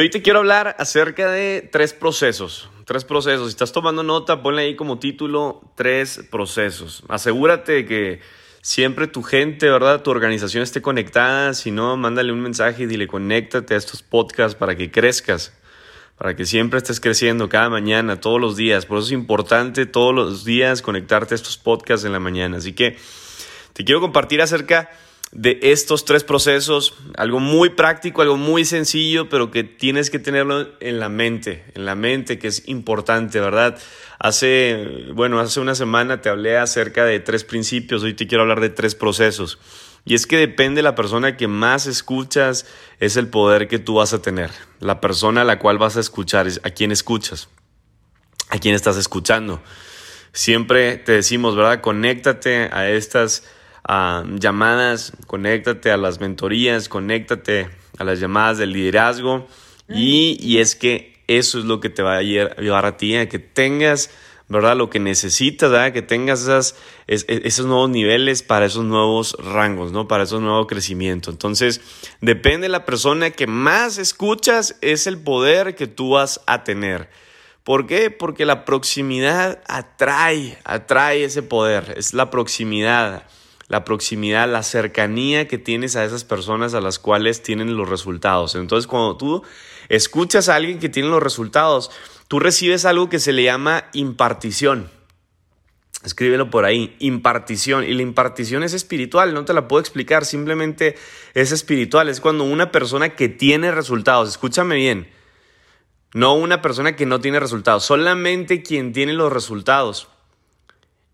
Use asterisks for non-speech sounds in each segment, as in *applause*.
Hoy te quiero hablar acerca de tres procesos. Tres procesos. Si estás tomando nota, ponle ahí como título tres procesos. Asegúrate de que siempre tu gente, ¿verdad? Tu organización esté conectada. Si no, mándale un mensaje y dile conéctate a estos podcasts para que crezcas. Para que siempre estés creciendo cada mañana, todos los días. Por eso es importante todos los días conectarte a estos podcasts en la mañana. Así que te quiero compartir acerca de estos tres procesos, algo muy práctico, algo muy sencillo, pero que tienes que tenerlo en la mente, en la mente, que es importante, ¿verdad? Hace, bueno, hace una semana te hablé acerca de tres principios, hoy te quiero hablar de tres procesos. Y es que depende de la persona que más escuchas, es el poder que tú vas a tener. La persona a la cual vas a escuchar, a quién escuchas, a quién estás escuchando. Siempre te decimos, ¿verdad? Conéctate a estas llamadas, conéctate a las mentorías, conéctate a las llamadas del liderazgo y, es que eso es lo que te va a llevar a ti, a que tengas, ¿verdad? Lo que necesitas, ¿verdad? Que tengas esas, esos nuevos niveles para esos nuevos rangos, ¿no? Para esos nuevos crecimientos. Entonces, depende de la persona que más escuchas, es el poder que tú vas a tener. ¿Por qué? Porque la proximidad atrae, atrae ese poder, es la proximidad la proximidad, la cercanía que tienes a esas personas a las cuales tienen los resultados. Entonces, cuando tú escuchas a alguien que tiene los resultados, tú recibes algo que se le llama impartición. Escríbelo por ahí, impartición. Y la impartición es espiritual, no te la puedo explicar, simplemente es espiritual. Es cuando una persona que tiene resultados, escúchame bien, no una persona que no tiene resultados, solamente quien tiene los resultados.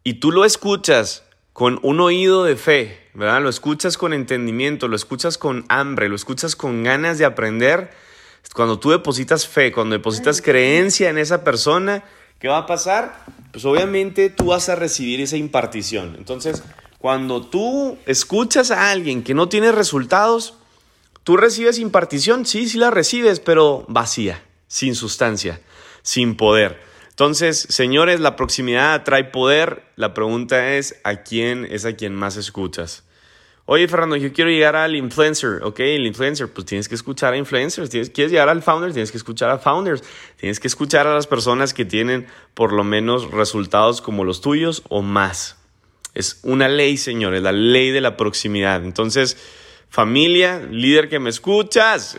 Y tú lo escuchas con un oído de fe, ¿verdad? Lo escuchas con entendimiento, lo escuchas con hambre, lo escuchas con ganas de aprender. Cuando tú depositas fe, cuando depositas creencia en esa persona, ¿qué va a pasar? Pues obviamente tú vas a recibir esa impartición. Entonces, cuando tú escuchas a alguien que no tiene resultados, tú recibes impartición, sí, sí la recibes, pero vacía, sin sustancia, sin poder. Entonces, señores, la proximidad trae poder. La pregunta es, ¿a quién es a quien más escuchas? Oye, Fernando, yo quiero llegar al influencer, ¿ok? El influencer, pues tienes que escuchar a influencers. Quieres llegar al founder, tienes que escuchar a founders. Tienes que escuchar a las personas que tienen por lo menos resultados como los tuyos o más. Es una ley, señores, la ley de la proximidad. Entonces, familia, líder que me escuchas,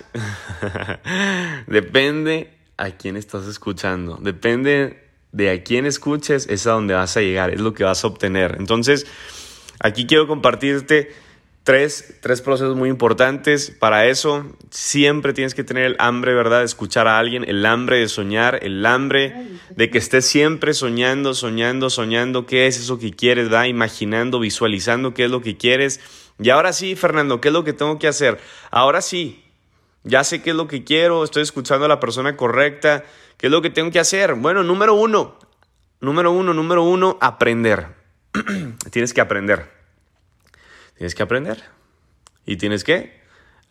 *laughs* depende a quién estás escuchando. Depende de a quién escuches, es a donde vas a llegar, es lo que vas a obtener. Entonces, aquí quiero compartirte tres, tres procesos muy importantes. Para eso, siempre tienes que tener el hambre, ¿verdad?, de escuchar a alguien, el hambre de soñar, el hambre de que estés siempre soñando, soñando, soñando qué es eso que quieres, ¿verdad? Imaginando, visualizando qué es lo que quieres. Y ahora sí, Fernando, ¿qué es lo que tengo que hacer? Ahora sí, ya sé qué es lo que quiero, estoy escuchando a la persona correcta, qué es lo que tengo que hacer. Bueno, número uno, número uno, número uno, aprender. *clears throat* tienes que aprender. Tienes que aprender. Y tienes que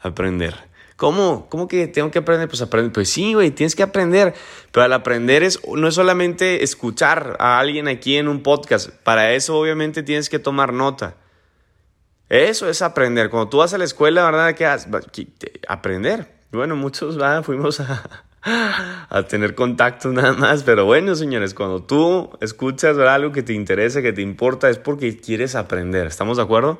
aprender. ¿Cómo? ¿Cómo que tengo que aprender? Pues aprender. Pues sí, güey, tienes que aprender. Pero al aprender es, no es solamente escuchar a alguien aquí en un podcast. Para eso obviamente tienes que tomar nota. Eso es aprender. Cuando tú vas a la escuela, ¿verdad? ¿Qué haces? Aprender. Bueno, muchos *laughs* fuimos a, tener contacto nada más, pero bueno, señores, cuando tú escuchas algo que te interesa, que te importa, es porque quieres aprender. ¿Estamos de acuerdo?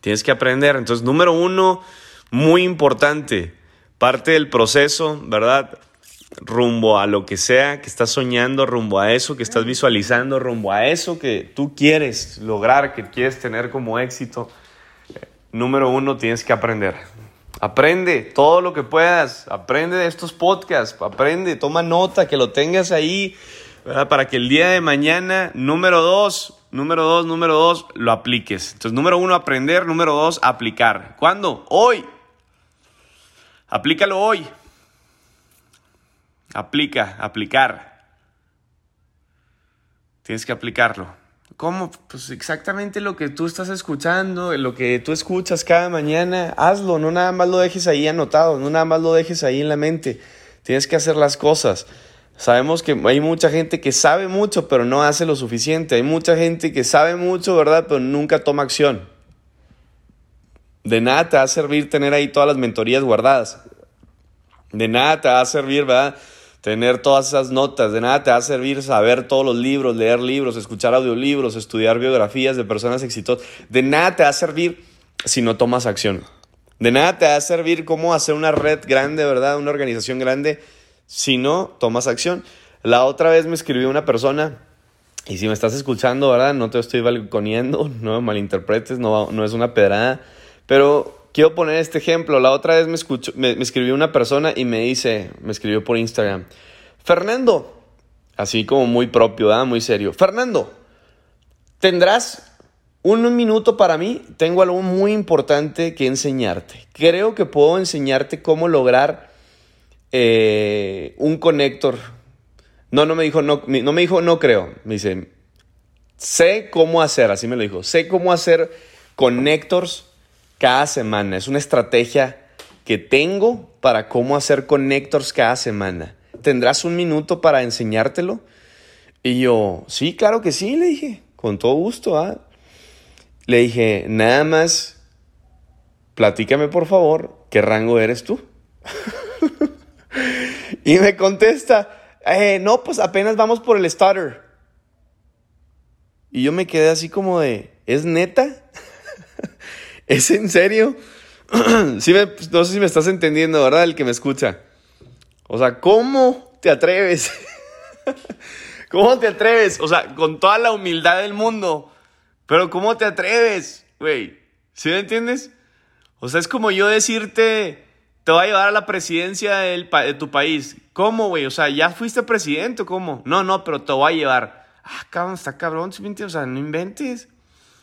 Tienes que aprender. Entonces, número uno, muy importante, parte del proceso, ¿verdad? rumbo a lo que sea que estás soñando, rumbo a eso que estás visualizando, rumbo a eso que tú quieres lograr, que quieres tener como éxito número uno, tienes que aprender. Aprende todo lo que puedas, aprende de estos podcasts, aprende, toma nota, que lo tengas ahí, para que el día de mañana, número dos, número dos, número dos, lo apliques. Entonces, número uno, aprender, número dos, aplicar. ¿Cuándo? Hoy. Aplícalo hoy. Aplica, aplicar. Tienes que aplicarlo. ¿Cómo? Pues exactamente lo que tú estás escuchando, lo que tú escuchas cada mañana, hazlo, no nada más lo dejes ahí anotado, no nada más lo dejes ahí en la mente. Tienes que hacer las cosas. Sabemos que hay mucha gente que sabe mucho, pero no hace lo suficiente. Hay mucha gente que sabe mucho, ¿verdad? Pero nunca toma acción. De nada te va a servir tener ahí todas las mentorías guardadas. De nada te va a servir, ¿verdad? Tener todas esas notas, de nada te va a servir saber todos los libros, leer libros, escuchar audiolibros, estudiar biografías de personas exitosas. De nada te va a servir si no tomas acción. De nada te va a servir cómo hacer una red grande, ¿verdad? Una organización grande si no tomas acción. La otra vez me escribió una persona, y si me estás escuchando, ¿verdad? No te estoy balconeando, *laughs* no me malinterpretes, no, no es una pedrada, pero quiero poner este ejemplo. La otra vez me, me, escribió una persona y me dice, me escribió por Instagram, Fernando, así como muy propio, ¿verdad? Muy serio, Fernando, ¿tendrás un minuto para mí, tengo algo muy importante que enseñarte. Creo que puedo enseñarte cómo lograr eh, un conector. No, no me dijo, no, no me dijo, no creo. Me dice, sé cómo hacer, así me lo dijo, sé cómo hacer connectors cada semana. Es una estrategia que tengo para cómo hacer connectors cada semana. ¿Tendrás un minuto para enseñártelo? Y yo, sí, claro que sí, le dije, con todo gusto. ¿ah? Le dije, nada más, platícame por favor, ¿qué rango eres tú? *laughs* y me contesta, eh, no, pues apenas vamos por el starter. Y yo me quedé así como de, ¿es neta? *laughs* ¿Es en serio? *clears throat* sí no sé si me estás entendiendo, ¿verdad? El que me escucha. O sea, ¿cómo te atreves? *laughs* ¿Cómo te atreves? O sea, con toda la humildad del mundo pero ¿cómo te atreves, güey? ¿Sí me entiendes? O sea, es como yo decirte, te voy a llevar a la presidencia de tu país. ¿Cómo, güey? O sea, ¿ya fuiste presidente o cómo? No, no, pero te voy a llevar. Ah, cabrón, está cabrón, ¿sí O sea, no inventes.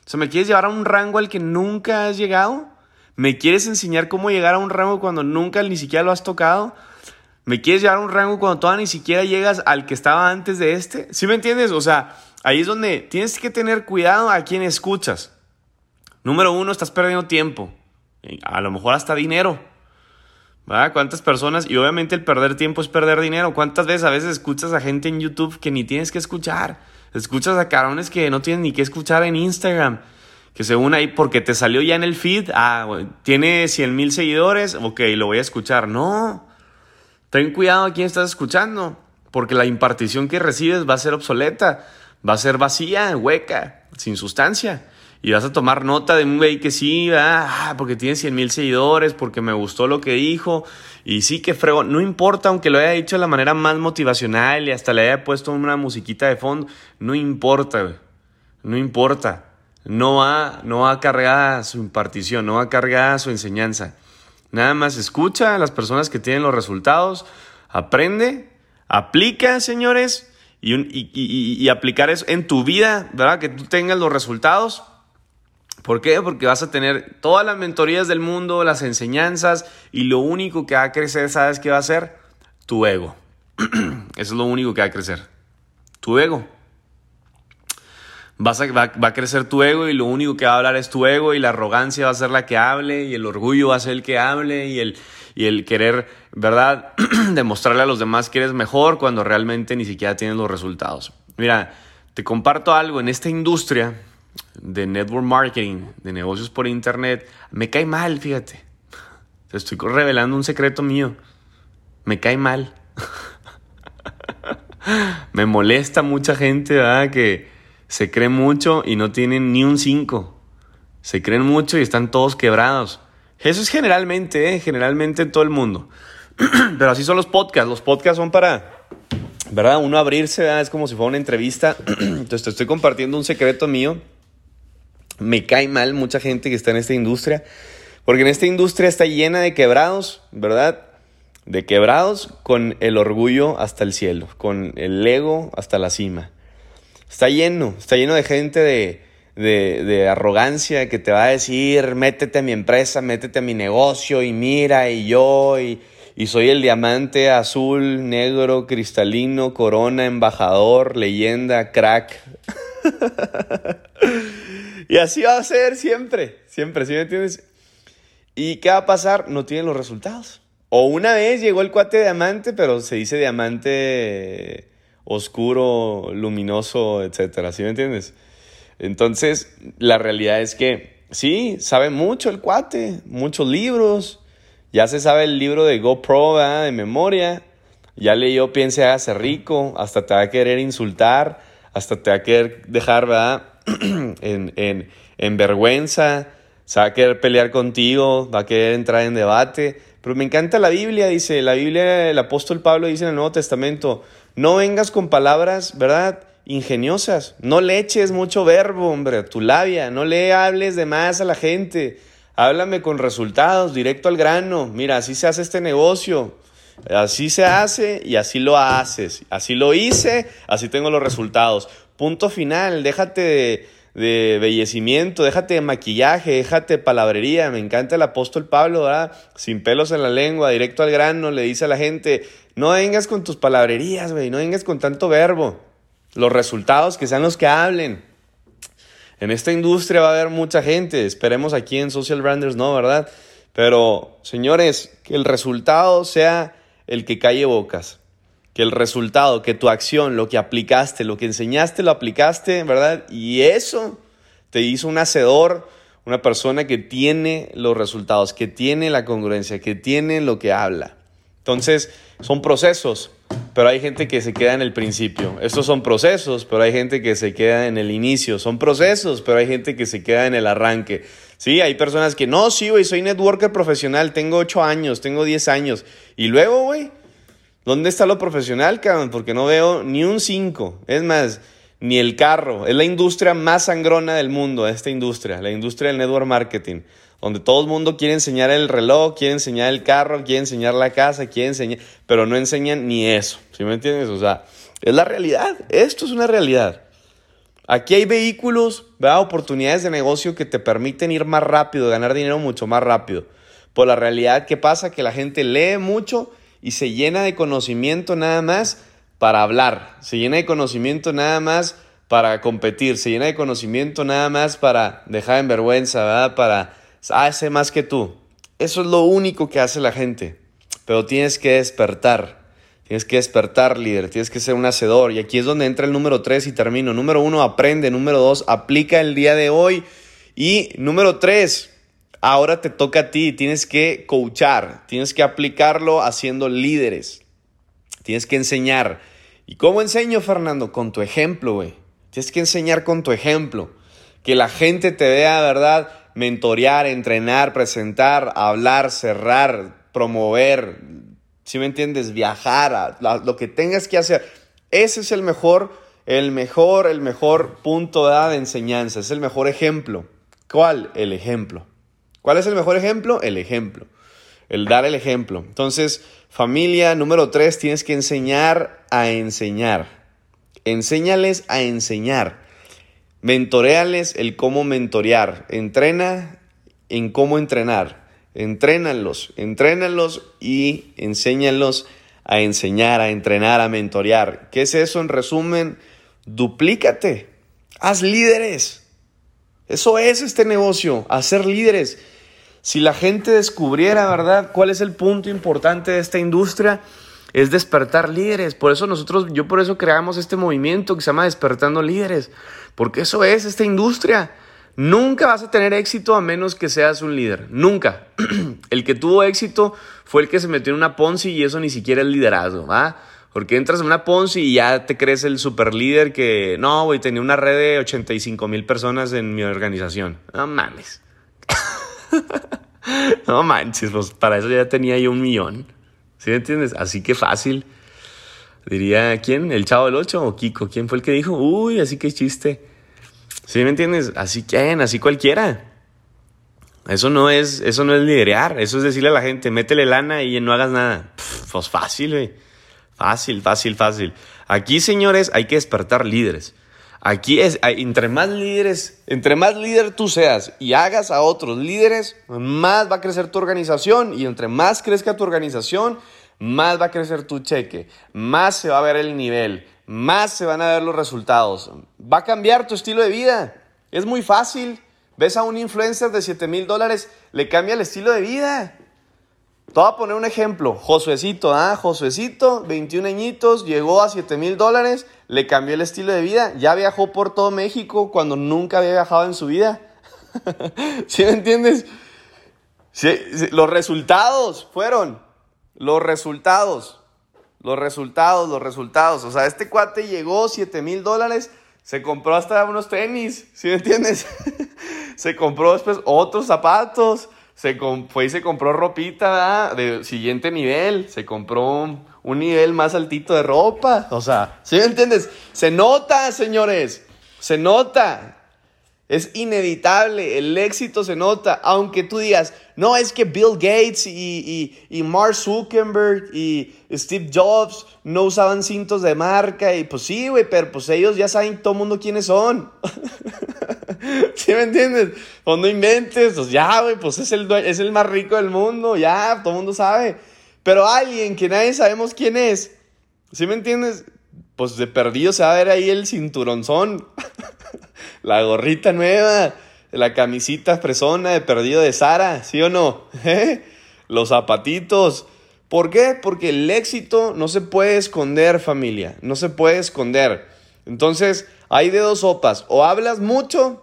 O sea, ¿me quieres llevar a un rango al que nunca has llegado? ¿Me quieres enseñar cómo llegar a un rango cuando nunca ni siquiera lo has tocado? ¿Me quieres llevar a un rango cuando todavía ni siquiera llegas al que estaba antes de este? ¿Sí me entiendes? O sea, Ahí es donde tienes que tener cuidado a quién escuchas. Número uno, estás perdiendo tiempo. A lo mejor hasta dinero. ¿Verdad? ¿Cuántas personas? Y obviamente el perder tiempo es perder dinero. ¿Cuántas veces a veces escuchas a gente en YouTube que ni tienes que escuchar? Escuchas a carones que no tienen ni que escuchar en Instagram. Que según ahí, porque te salió ya en el feed, ah, tiene 100 mil seguidores, ok, lo voy a escuchar. No. Ten cuidado a quién estás escuchando. Porque la impartición que recibes va a ser obsoleta va a ser vacía, hueca, sin sustancia. Y vas a tomar nota de un güey que sí, ah, porque tiene 100 mil seguidores, porque me gustó lo que dijo. Y sí que frego, no importa, aunque lo haya dicho de la manera más motivacional y hasta le haya puesto una musiquita de fondo, no importa. No importa. No va, no va cargada su impartición, no va cargada su enseñanza. Nada más escucha a las personas que tienen los resultados, aprende, aplica, señores, y, aplicar eso en tu vida, ¿verdad? Que tú tengas los resultados. ¿Por qué? Porque vas a tener todas las mentorías del mundo, las enseñanzas y lo único que va a crecer, ¿sabes qué va a ser? Tu ego. *clears throat* Eso es lo único que va a crecer. Tu ego. Vas a, va, va, a crecer tu ego y lo único que va a hablar es tu ego y la arrogancia va a ser la que hable y el orgullo va a ser el que hable y el, y el querer, ¿verdad?, *clears throat* demostrarle a los demás que eres mejor cuando realmente ni siquiera tienes los resultados. Mira, te comparto algo, en esta industria de network marketing, de negocios por internet, me cae mal, fíjate. Te estoy revelando un secreto mío. Me cae mal. *laughs* me molesta mucha gente, ¿verdad? Que se cree mucho y no tienen ni un 5. Se creen mucho y están todos quebrados. Eso es generalmente, ¿eh? generalmente en todo el mundo. *clears throat* Pero así son los podcasts. Los podcasts son para, ¿verdad? Uno abrirse, es como si fuera una entrevista. *clears throat* Entonces te estoy compartiendo un secreto mío. Me cae mal mucha gente que está en esta industria. Porque en esta industria está llena de quebrados, ¿verdad? De quebrados con el orgullo hasta el cielo, con el ego hasta la cima. Está lleno, está lleno de gente de, de, arrogancia que te va a decir, métete a mi empresa, métete a mi negocio y mira y yo y, y soy el diamante azul, negro, cristalino, corona, embajador, leyenda, crack. *laughs* y así va a ser siempre, siempre, ¿sí me entiendes? ¿Y qué va a pasar? No tienen los resultados. O una vez llegó el cuate diamante, pero se dice diamante oscuro, luminoso, etcétera, ¿sí me entiendes? Entonces, la realidad es que sí, sabe mucho el cuate, muchos libros, ya se sabe el libro de GoPro de memoria, ya leyó Piense, hágase rico, hasta te va a querer insultar, hasta te va a querer dejar, ¿verdad? *clears throat* en, en, en vergüenza, se va a querer pelear contigo, va a querer entrar en debate. Pero me encanta la Biblia, dice, la Biblia, el apóstol Pablo dice en el Nuevo Testamento, no vengas con palabras, ¿verdad? Ingeniosas, no le eches mucho verbo, hombre, tu labia, no le hables de más a la gente, háblame con resultados, directo al grano, mira, así se hace este negocio, así se hace y así lo haces, así lo hice, así tengo los resultados. Punto final, déjate de bellecimiento, déjate de maquillaje, déjate de palabrería. Me encanta el apóstol Pablo, ¿verdad? Sin pelos en la lengua, directo al grano, le dice a la gente, no vengas con tus palabrerías, güey, no vengas con tanto verbo. Los resultados que sean los que hablen. En esta industria va a haber mucha gente, esperemos aquí en Social Branders, no, ¿verdad? Pero, señores, que el resultado sea el que calle bocas que el resultado, que tu acción, lo que aplicaste, lo que enseñaste, lo aplicaste, ¿verdad? Y eso te hizo un hacedor, una persona que tiene los resultados, que tiene la congruencia, que tiene lo que habla. Entonces, son procesos, pero hay gente que se queda en el principio. Estos son procesos, pero hay gente que se queda en el inicio. Son procesos, pero hay gente que se queda en el arranque. Sí, hay personas que no, sí, güey, soy networker profesional, tengo 8 años, tengo 10 años. Y luego, güey, ¿Dónde está lo profesional, cabrón? Porque no veo ni un 5. Es más, ni el carro. Es la industria más sangrona del mundo, esta industria, la industria del network marketing. Donde todo el mundo quiere enseñar el reloj, quiere enseñar el carro, quiere enseñar la casa, quiere enseñar, pero no enseñan ni eso. ¿Sí me entiendes? O sea, es la realidad. Esto es una realidad. Aquí hay vehículos, ¿verdad? oportunidades de negocio que te permiten ir más rápido, ganar dinero mucho más rápido. Por la realidad que pasa que la gente lee mucho y se llena de conocimiento nada más para hablar, se llena de conocimiento nada más para competir, se llena de conocimiento nada más para dejar en vergüenza, ¿verdad? Para, hacer más que tú. Eso es lo único que hace la gente. Pero tienes que despertar. Tienes que despertar, líder. Tienes que ser un hacedor. Y aquí es donde entra el número 3 y termino. Número 1, aprende. Número 2, aplica el día de hoy. Y número 3, Ahora te toca a ti, tienes que coachar, tienes que aplicarlo haciendo líderes, tienes que enseñar. ¿Y cómo enseño, Fernando? Con tu ejemplo, güey. Tienes que enseñar con tu ejemplo. Que la gente te vea, ¿verdad? Mentorear, entrenar, presentar, hablar, cerrar, promover, si me entiendes? Viajar, lo que tengas que hacer. Ese es el mejor, el mejor, el mejor punto de enseñanza, es el mejor ejemplo. ¿Cuál? El ejemplo. ¿Cuál es el mejor ejemplo? El ejemplo. El dar el ejemplo. Entonces, familia número tres, tienes que enseñar a enseñar. Enséñales a enseñar. Mentoreales el cómo mentorear. Entrena en cómo entrenar. Entrénalos, entrénalos y enséñalos a enseñar, a entrenar, a mentorear. ¿Qué es eso en resumen? Duplícate. Haz líderes. Eso es este negocio, hacer líderes. Si la gente descubriera, ¿verdad?, cuál es el punto importante de esta industria, es despertar líderes. Por eso nosotros, yo por eso creamos este movimiento que se llama Despertando Líderes, porque eso es esta industria. Nunca vas a tener éxito a menos que seas un líder. Nunca. *clears throat* el que tuvo éxito fue el que se metió en una Ponzi y eso ni siquiera es liderazgo, ¿va? Porque entras en una Ponzi y ya te crees el super líder que, no, güey, tenía una red de 85 mil personas en mi organización. No mames. *laughs* no manches, pues para eso ya tenía yo un millón. ¿Sí me entiendes? Así que fácil. Diría, ¿quién? ¿El Chavo del 8 o Kiko? ¿Quién fue el que dijo? Uy, así que chiste. ¿Sí me entiendes? Así quién, así cualquiera. Eso no es, eso no es liderear, eso es decirle a la gente, métele lana y no hagas nada. pues fácil, güey. Fácil, fácil, fácil. Aquí, señores, hay que despertar líderes. Aquí es, entre más líderes, entre más líder tú seas y hagas a otros líderes, más va a crecer tu organización y entre más crezca tu organización, más va a crecer tu cheque, más se va a ver el nivel, más se van a ver los resultados. Va a cambiar tu estilo de vida. Es muy fácil. Ves a un influencer de 7 mil dólares, le cambia el estilo de vida. Te voy a poner un ejemplo. Josuecito, ¿ah? Josuecito, 21 añitos, llegó a 7 mil dólares le cambió el estilo de vida. Ya viajó por todo México cuando nunca había viajado en su vida. *laughs* ¿Sí me entiendes? los resultados fueron, los resultados, los resultados, los resultados. O sea, este cuate llegó 7 mil dólares, se compró hasta unos tenis, ¿sí me entiendes? *laughs* se compró después otros zapatos, se fue y se compró ropita de siguiente nivel, se compró un, nivel más altito de ropa. O sea, ¿sí me entiendes? Se nota, señores, se nota. Es inevitable, el éxito se nota, aunque tú digas, no, es que Bill Gates y, y, Mark Zuckerberg y Steve Jobs no usaban cintos de marca y pues sí, güey, pero pues ellos ya saben todo el mundo quiénes son. *laughs* ¿Sí me entiendes? Pues no inventes, pues ya, güey, pues es el, es el más rico del mundo, ya, todo el mundo sabe. Pero alguien que nadie sabemos quién es, ¿sí me entiendes? Pues de perdido se va a ver ahí el cinturonzón, *laughs* la gorrita nueva, la camisita fresona de perdido de Sara, ¿sí o no? *laughs* Los zapatitos. ¿Por qué? Porque el éxito no se puede esconder, familia, no se puede esconder. Entonces, hay de dos sopas, o hablas mucho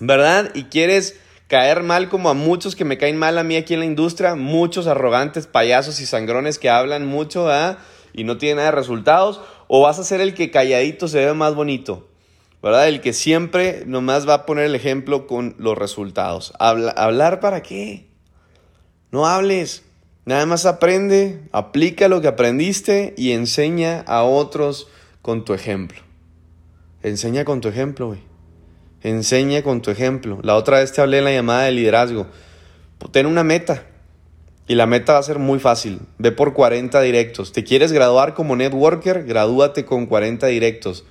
¿verdad? Y quieres caer mal como a muchos que me caen mal a mí aquí en la industria, muchos arrogantes, payasos y sangrones que hablan mucho, ¿verdad? Y no tienen nada de resultados, o vas a ser el que calladito se ve más bonito, ¿verdad? El que siempre nomás va a poner el ejemplo con los resultados. ¿Hablar para qué? No hables, nada más aprende, aplica lo que aprendiste y enseña a otros con tu ejemplo. Enseña con tu ejemplo, güey. Enseña con tu ejemplo. La otra vez te hablé en la llamada de liderazgo. Ten una meta. Y la meta va a ser muy fácil. Ve por 40 directos. ¿Te quieres graduar como networker? Gradúate con 40 directos.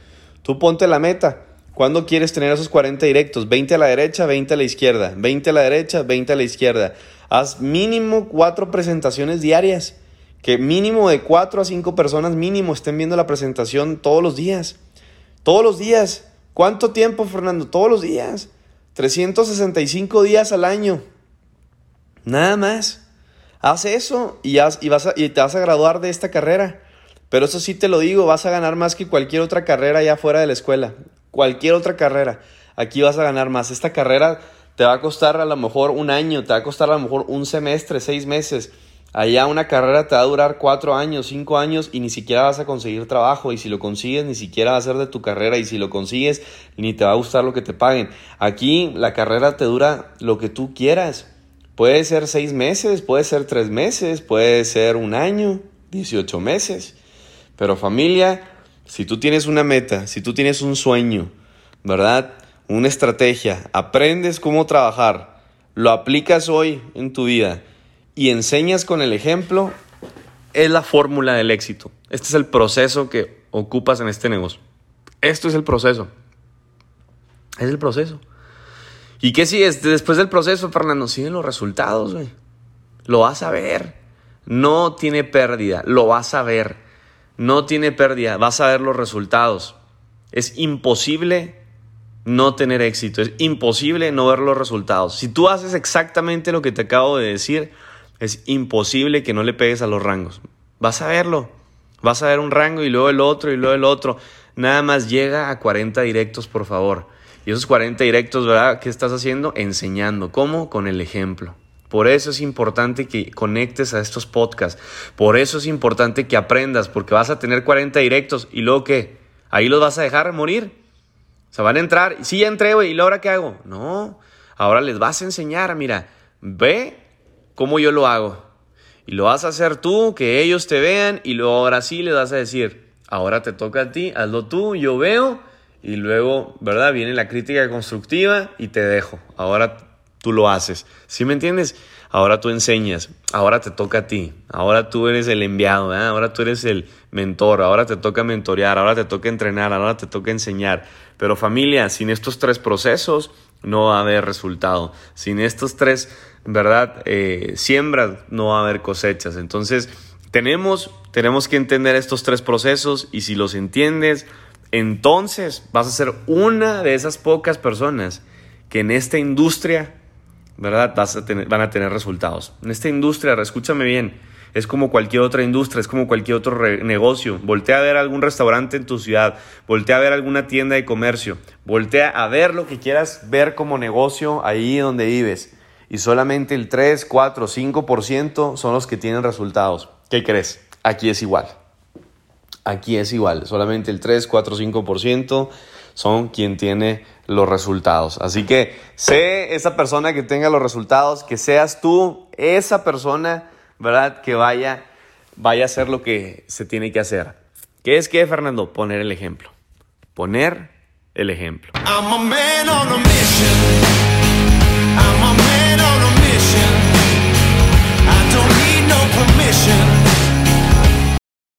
Tú ponte la meta. ¿Cuándo quieres tener esos 40 directos? 20 a la derecha, 20 a la izquierda. 20 a la derecha, 20 a la izquierda. Haz mínimo 4 presentaciones diarias. Que mínimo de 4 a 5 personas mínimo estén viendo la presentación todos los días. Todos los días. ¿Cuánto tiempo, Fernando? Todos los días. 365 días al año. Nada más. Haz eso y, vas y te vas a graduar de esta carrera. Pero eso sí te lo digo, vas a ganar más que cualquier otra carrera allá fuera de la escuela. Cualquier otra carrera. Aquí vas a ganar más. Esta carrera te va a costar a lo mejor un año, te va a costar a lo mejor un semestre, seis meses. Allá una carrera te va a durar cuatro años, cinco años y ni siquiera vas a conseguir trabajo y si lo consigues ni siquiera va a ser de tu carrera y si lo consigues ni te va a gustar lo que te paguen. Aquí la carrera te dura lo que tú quieras. Puede ser seis meses, puede ser tres meses, puede ser un año, 18 meses. Pero familia, si tú tienes una meta, si tú tienes un sueño, ¿verdad? Una estrategia, aprendes cómo trabajar, lo aplicas hoy en tu vida y enseñas con el ejemplo, es la fórmula del éxito. Este es el proceso que ocupas en este negocio. Esto es el proceso. Es el proceso. ¿Y qué sigue? Después del proceso, Fernando, siguen los resultados, güey. Lo vas a ver. No tiene pérdida. Lo vas a ver. No tiene pérdida. Vas a ver los resultados. Es imposible no tener éxito. Es imposible no ver los resultados. Si tú haces exactamente lo que te acabo de decir, es imposible que no le pegues a los rangos. Vas a verlo. Vas a ver un rango y luego el otro y luego el otro. Nada más llega a 40 directos, por favor. Y esos 40 directos, ¿verdad? ¿Qué estás haciendo? Enseñando. ¿Cómo? Con el ejemplo. Por eso es importante que conectes a estos podcasts. Por eso es importante que aprendas, porque vas a tener 40 directos y luego qué? Ahí los vas a dejar morir. O sea, van a entrar. Sí, ya entré, güey. ¿Y ahora qué hago? No. Ahora les vas a enseñar, mira, ve cómo yo lo hago. Y lo vas a hacer tú, que ellos te vean y luego ahora sí les vas a decir, ahora te toca a ti, hazlo tú, yo veo y luego, ¿verdad? Viene la crítica constructiva y te dejo. Ahora tú lo haces. ¿Sí me entiendes? Ahora tú enseñas, ahora te toca a ti, ahora tú eres el enviado, ahora tú eres el mentor, ahora te toca mentorear, ahora te toca entrenar, ahora te toca enseñar. Pero familia, sin estos tres procesos no va a haber resultado. Sin estos tres ¿verdad? Eh, siembras, no va a haber cosechas. Entonces, tenemos, tenemos que entender estos tres procesos y si los entiendes, entonces vas a ser una de esas pocas personas que en esta industria, ¿verdad? Vas a tener, van a tener resultados. En esta industria, escúchame bien, es como cualquier otra industria, es como cualquier otro negocio. Voltea a ver algún restaurante en tu ciudad, voltea a ver alguna tienda de comercio, voltea a ver lo que quieras ver como negocio ahí donde vives. y solamente el 3, 4, 5% son los que tienen resultados. ¿Qué crees? Aquí es igual. Aquí es igual. Solamente el 3, 4, 5% son quien tiene los resultados. Así que sé esa persona que tenga los resultados, que seas tú esa persona, ¿verdad? Que vaya, vaya a hacer lo que se tiene que hacer. ¿Qué es que, Fernando? Poner el ejemplo. Poner el ejemplo. I'm